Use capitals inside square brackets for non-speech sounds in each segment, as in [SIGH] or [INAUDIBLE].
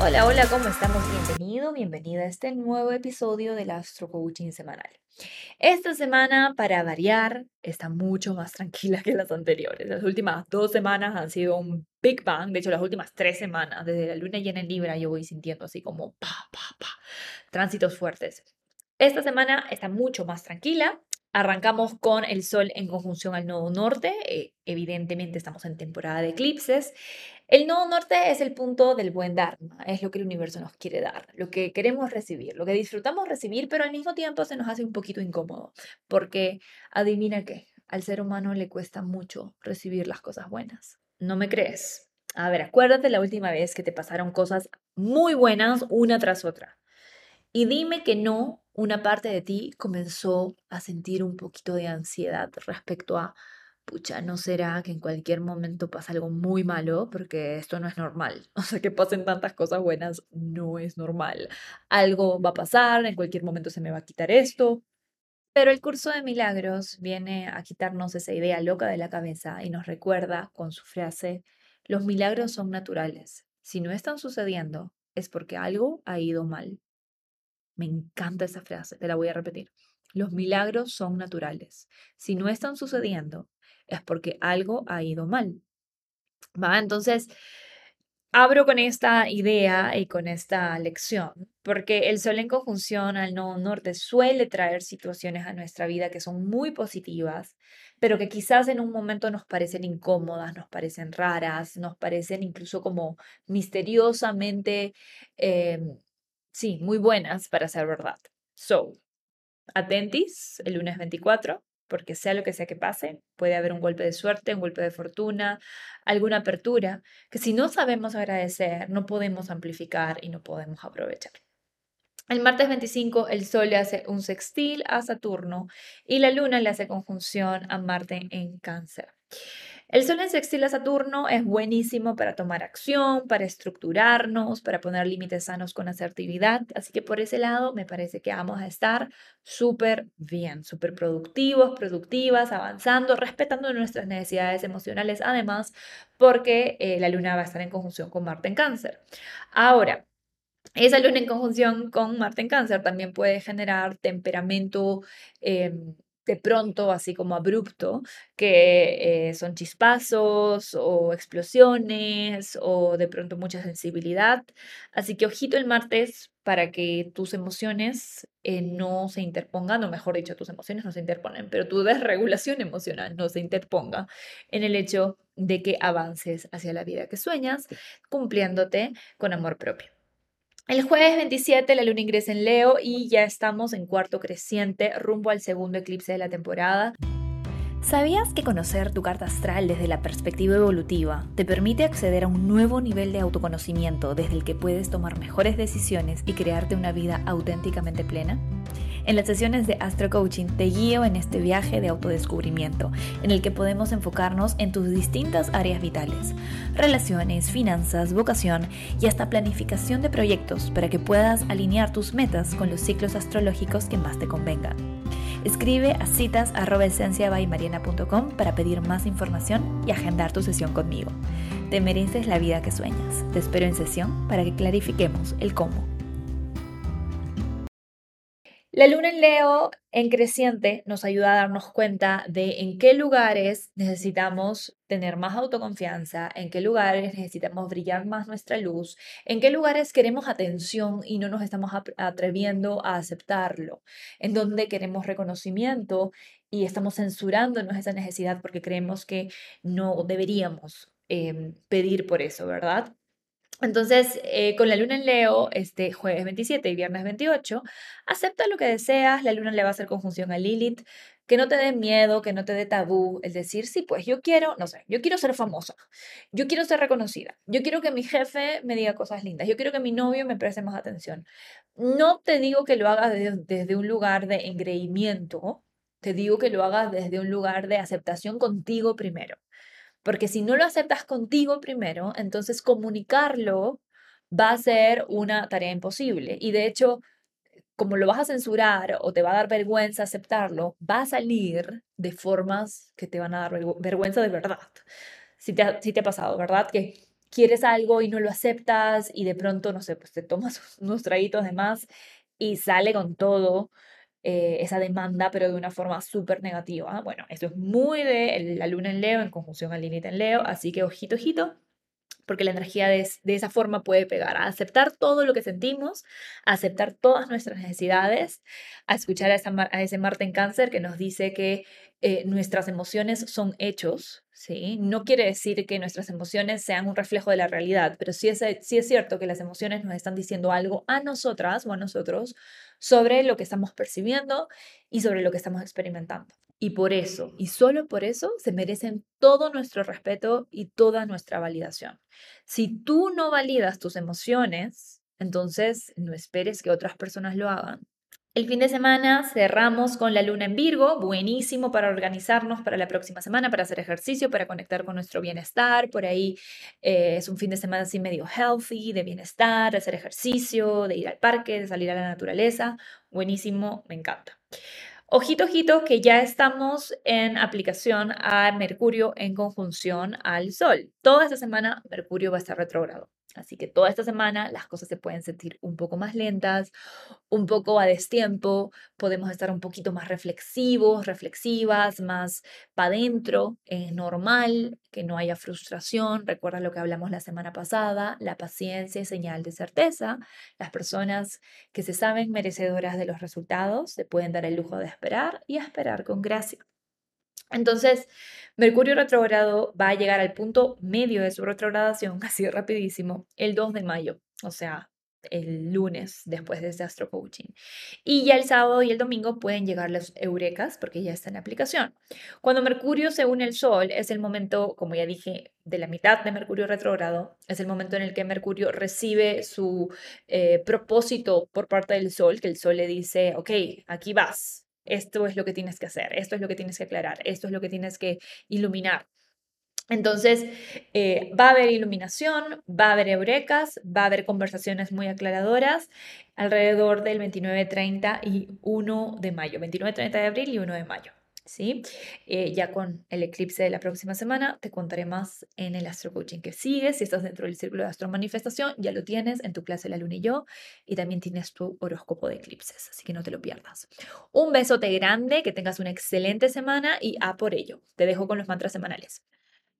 Hola, hola, ¿cómo estamos? Bienvenido, bienvenida a este nuevo episodio del Astro Coaching semanal. Esta semana, para variar, está mucho más tranquila que las anteriores. Las últimas dos semanas han sido un Big Bang. De hecho, las últimas tres semanas, desde la luna llena en Libra, yo voy sintiendo así como pa, pa, pa, tránsitos fuertes. Esta semana está mucho más tranquila. Arrancamos con el Sol en conjunción al nodo norte. Eh, evidentemente estamos en temporada de eclipses. El nodo norte es el punto del buen Dharma, es lo que el universo nos quiere dar, lo que queremos recibir, lo que disfrutamos recibir, pero al mismo tiempo se nos hace un poquito incómodo, porque adivina qué, al ser humano le cuesta mucho recibir las cosas buenas. ¿No me crees? A ver, acuérdate la última vez que te pasaron cosas muy buenas una tras otra. Y dime que no, una parte de ti comenzó a sentir un poquito de ansiedad respecto a pucha, ¿no será que en cualquier momento pasa algo muy malo? Porque esto no es normal. [LAUGHS] O sea, que pasen tantas cosas buenas no es normal. Algo va a pasar, en cualquier momento se me va a quitar esto. Pero el curso de milagros viene a quitarnos esa idea loca de la cabeza y nos recuerda con su frase, los milagros son naturales. Si no están sucediendo, es porque algo ha ido mal. Me encanta esa frase, te la voy a repetir. Los milagros son naturales. Si no están sucediendo, es porque algo ha ido mal. ¿Va? Entonces, abro con esta idea y con esta lección, porque el sol en conjunción al nodo norte suele traer situaciones a nuestra vida que son muy positivas, pero que quizás en un momento nos parecen incómodas, nos parecen raras, nos parecen incluso como misteriosamente, em, sí, muy buenas para ser verdad. So, atentis el lunes 24 porque sea lo que sea que pase, puede haber un golpe de suerte, un golpe de fortuna, alguna apertura, que si no sabemos agradecer, no podemos amplificar y no podemos aprovechar. El martes 25 el Sol le hace un sextil a Saturno y la Luna le hace conjunción a Marte en cáncer. El Sol en sextil a Saturno es buenísimo para tomar acción, para estructurarnos, para poner límites sanos con asertividad. Así que por ese lado me parece que vamos a estar súper bien, súper productivos, productivas, avanzando, respetando nuestras necesidades emocionales, además, porque eh, la luna va a estar en conjunción con Marte en cáncer. Ahora, esa luna en conjunción con Marte en cáncer también puede generar temperamento em, de pronto, así como abrupto, que eh, son chispazos o explosiones o de pronto mucha sensibilidad. Así que ojito el martes para que tus emociones eh, no se interpongan, o mejor dicho, tus emociones no se interponen, pero tu desregulación emocional no se interponga en el hecho de que avances hacia la vida que sueñas, cumpliéndote con amor propio. El jueves 27 la luna ingresa en Leo y ya estamos en cuarto creciente rumbo al segundo eclipse de la temporada. ¿Sabías que conocer tu carta astral desde la perspectiva evolutiva te permite acceder a un nuevo nivel de autoconocimiento desde el que puedes tomar mejores decisiones y crearte una vida auténticamente plena? En las sesiones de Astro Coaching te guío en este viaje de autodescubrimiento, en el que podemos enfocarnos en tus distintas áreas vitales, relaciones, finanzas, vocación y hasta planificación de proyectos para que puedas alinear tus metas con los ciclos astrológicos que más te convengan. Escribe a citas para pedir más información y agendar tu sesión conmigo. Te mereces la vida que sueñas. Te espero en sesión para que clarifiquemos el cómo. La luna en Leo en creciente nos ayuda a darnos cuenta de en qué lugares necesitamos tener más autoconfianza, en qué lugares necesitamos brillar más nuestra luz, en qué lugares queremos atención y no nos estamos atreviendo a aceptarlo, en donde queremos reconocimiento y estamos censurándonos esa necesidad porque creemos que no deberíamos em, pedir por eso, ¿verdad? Entonces, eh, con la luna en Leo, este jueves 27 y viernes 28, acepta lo que deseas, la luna le va a hacer conjunción a Lilith, que no te dé miedo, que no te dé tabú, el decir, sí, pues yo quiero, no sé, yo quiero ser famosa, yo quiero ser reconocida, yo quiero que mi jefe me diga cosas lindas, yo quiero que mi novio me preste más atención. No te digo que lo hagas desde un lugar de engreimiento, te digo que lo hagas desde un lugar de aceptación contigo primero. Porque si no lo aceptas contigo primero, entonces comunicarlo va a ser una tarea imposible. Y de hecho, como lo vas a censurar o te va a dar vergüenza aceptarlo, va a salir de formas que te van a dar vergüenza de verdad. Si te, ha, te ha pasado, ¿verdad? Que quieres algo y no lo aceptas y de pronto, no sé, pues te tomas [LAUGHS] unos traguitos de más y sale con todo eh, esa demanda, pero de una forma súper negativa. Bueno, esto es muy de la luna en Leo en conjunción al Lilith en Leo, así que ojito, ojito, porque la energía de, esa forma puede pegar a aceptar todo lo que sentimos, a aceptar todas nuestras necesidades, a escuchar a, esa, a ese Marte en cáncer que nos dice que eh, nuestras emociones son hechos, ¿sí? No quiere decir que nuestras emociones sean un reflejo de la realidad, pero sí es, sí es cierto que las emociones nos están diciendo algo a nosotras o a nosotros sobre lo que estamos percibiendo y sobre lo que estamos experimentando. Y por eso, y solo por eso, se merecen todo nuestro respeto y toda nuestra validación. Si tú no validas tus emociones, entonces no esperes que otras personas lo hagan. El fin de semana cerramos con la luna en Virgo, buenísimo para organizarnos para la próxima semana, para hacer ejercicio, para conectar con nuestro bienestar. Por ahí eh, es un fin de semana así medio healthy, de bienestar, de hacer ejercicio, de ir al parque, de salir a la naturaleza. Buenísimo, me encanta. Ojito, ojito, que ya estamos en aplicación a Mercurio en conjunción al Sol. Toda esta semana Mercurio va a estar retrogrado. Así que toda esta semana las cosas se pueden sentir un poco más lentas, un poco a destiempo, podemos estar un poquito más reflexivos, reflexivas, más para adentro. Es normal que no haya frustración. Recuerda lo que hablamos la semana pasada, la paciencia es señal de certeza. Las personas que se saben merecedoras de los resultados se pueden dar el lujo de esperar y esperar con gracia. Entonces, Mercurio retrogrado va a llegar al punto medio de su retrogradación, [LAUGHS] casi rapidísimo, el 2 de mayo, o sea, el lunes después de este astro coaching. Y ya el sábado y el domingo pueden llegar las eurecas porque ya está en aplicación. Cuando Mercurio se une al Sol es el momento, como ya dije, de la mitad de Mercurio retrógrado, es el momento en el que Mercurio recibe su eh, propósito por parte del Sol, que el Sol le dice, ok, aquí vas, esto es lo que tienes que hacer, esto es lo que tienes que aclarar, esto es lo que tienes que iluminar. Entonces, eh, va a haber iluminación, va a haber eurecas, va a haber conversaciones muy aclaradoras alrededor del 29, 30 y 1 de mayo, 29, 30 de abril y 1 de mayo. ¿Sí? Eh, ya con el eclipse de la próxima semana te contaré más en el Astro Coaching que sigue. Si estás dentro del círculo de Astro Manifestación, ya lo tienes en tu clase La Luna y yo. Y también tienes tu horóscopo de eclipses, así que no te lo pierdas. Un besote grande, que tengas una excelente semana y a por ello. Te dejo con los mantras semanales.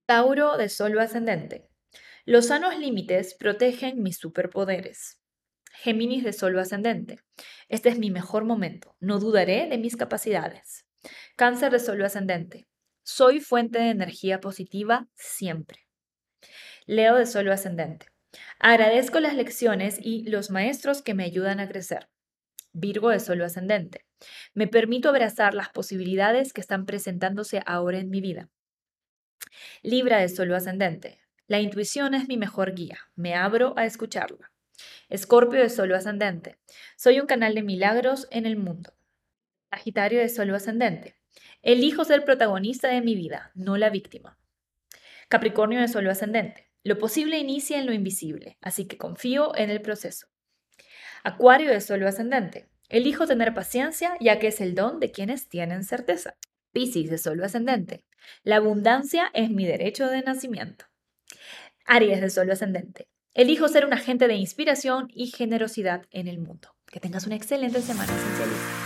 Tauro de Sol ascendente. Los sanos límites protegen mis superpoderes. Géminis de Sol ascendente. Este es mi mejor momento. No dudaré de mis capacidades. Cáncer de Sol ascendente. Soy fuente de energía positiva siempre. Leo de Sol ascendente. Agradezco las lecciones y los maestros que me ayudan a crecer. Virgo de Sol ascendente. Me permito abrazar las posibilidades que están presentándose ahora en mi vida. Libra de Sol ascendente. La intuición es mi mejor guía. Me abro a escucharla. Escorpio de Sol ascendente. Soy un canal de milagros en el mundo. Sagitario de Sol ascendente. Elijo ser protagonista de mi vida, no la víctima. Capricornio de Sol ascendente. Lo posible inicia en lo invisible, así que confío en el proceso. Acuario de Sol ascendente. Elijo tener paciencia, ya que es el don de quienes tienen certeza. Piscis de Sol ascendente. La abundancia es mi derecho de nacimiento. Aries de Sol ascendente. Elijo ser un agente de inspiración y generosidad en el mundo. Que tengas una excelente semana, esencialista.